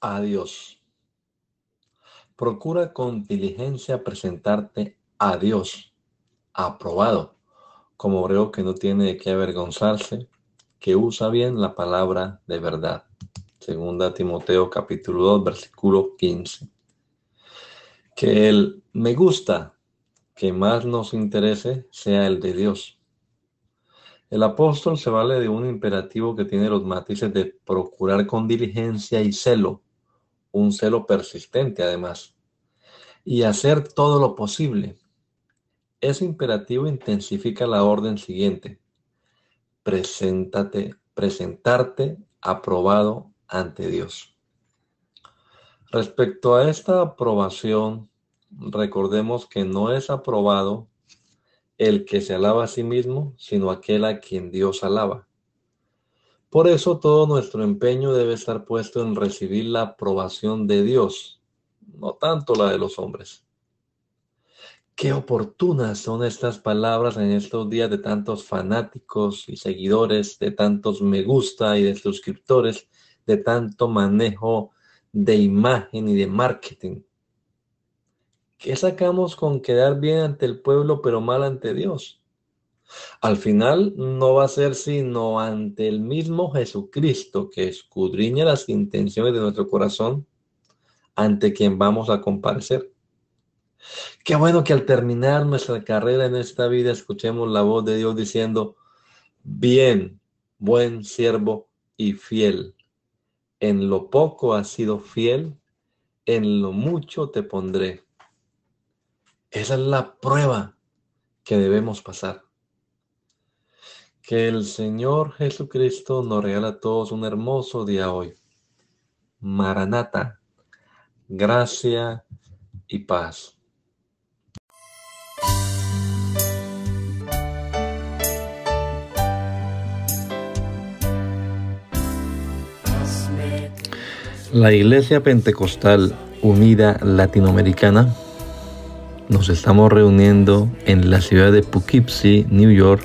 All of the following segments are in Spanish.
A Dios. Procura con diligencia presentarte a Dios, aprobado, como obrero que no tiene de qué avergonzarse, que usa bien la palabra de verdad. Segunda Timoteo capítulo 2, versículo 15. Que el me gusta que más nos interese sea el de Dios. El apóstol se vale de un imperativo que tiene los matices de procurar con diligencia y celo un celo persistente además, y hacer todo lo posible. Ese imperativo intensifica la orden siguiente. Preséntate, presentarte aprobado ante Dios. Respecto a esta aprobación, recordemos que no es aprobado el que se alaba a sí mismo, sino aquel a quien Dios alaba. Por eso todo nuestro empeño debe estar puesto en recibir la aprobación de Dios, no tanto la de los hombres. Qué oportunas son estas palabras en estos días de tantos fanáticos y seguidores, de tantos me gusta y de suscriptores, de tanto manejo de imagen y de marketing. ¿Qué sacamos con quedar bien ante el pueblo pero mal ante Dios? Al final no va a ser sino ante el mismo Jesucristo que escudriña las intenciones de nuestro corazón, ante quien vamos a comparecer. Qué bueno que al terminar nuestra carrera en esta vida escuchemos la voz de Dios diciendo, bien, buen siervo y fiel. En lo poco has sido fiel, en lo mucho te pondré. Esa es la prueba que debemos pasar. Que el Señor Jesucristo nos regala a todos un hermoso día hoy. Maranata, gracia y paz. La Iglesia Pentecostal Unida Latinoamericana nos estamos reuniendo en la ciudad de Poughkeepsie, New York,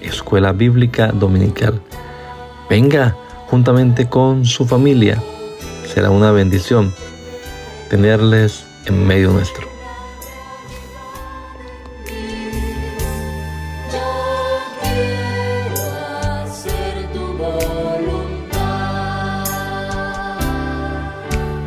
Escuela Bíblica Dominical. Venga juntamente con su familia. Será una bendición tenerles en medio nuestro.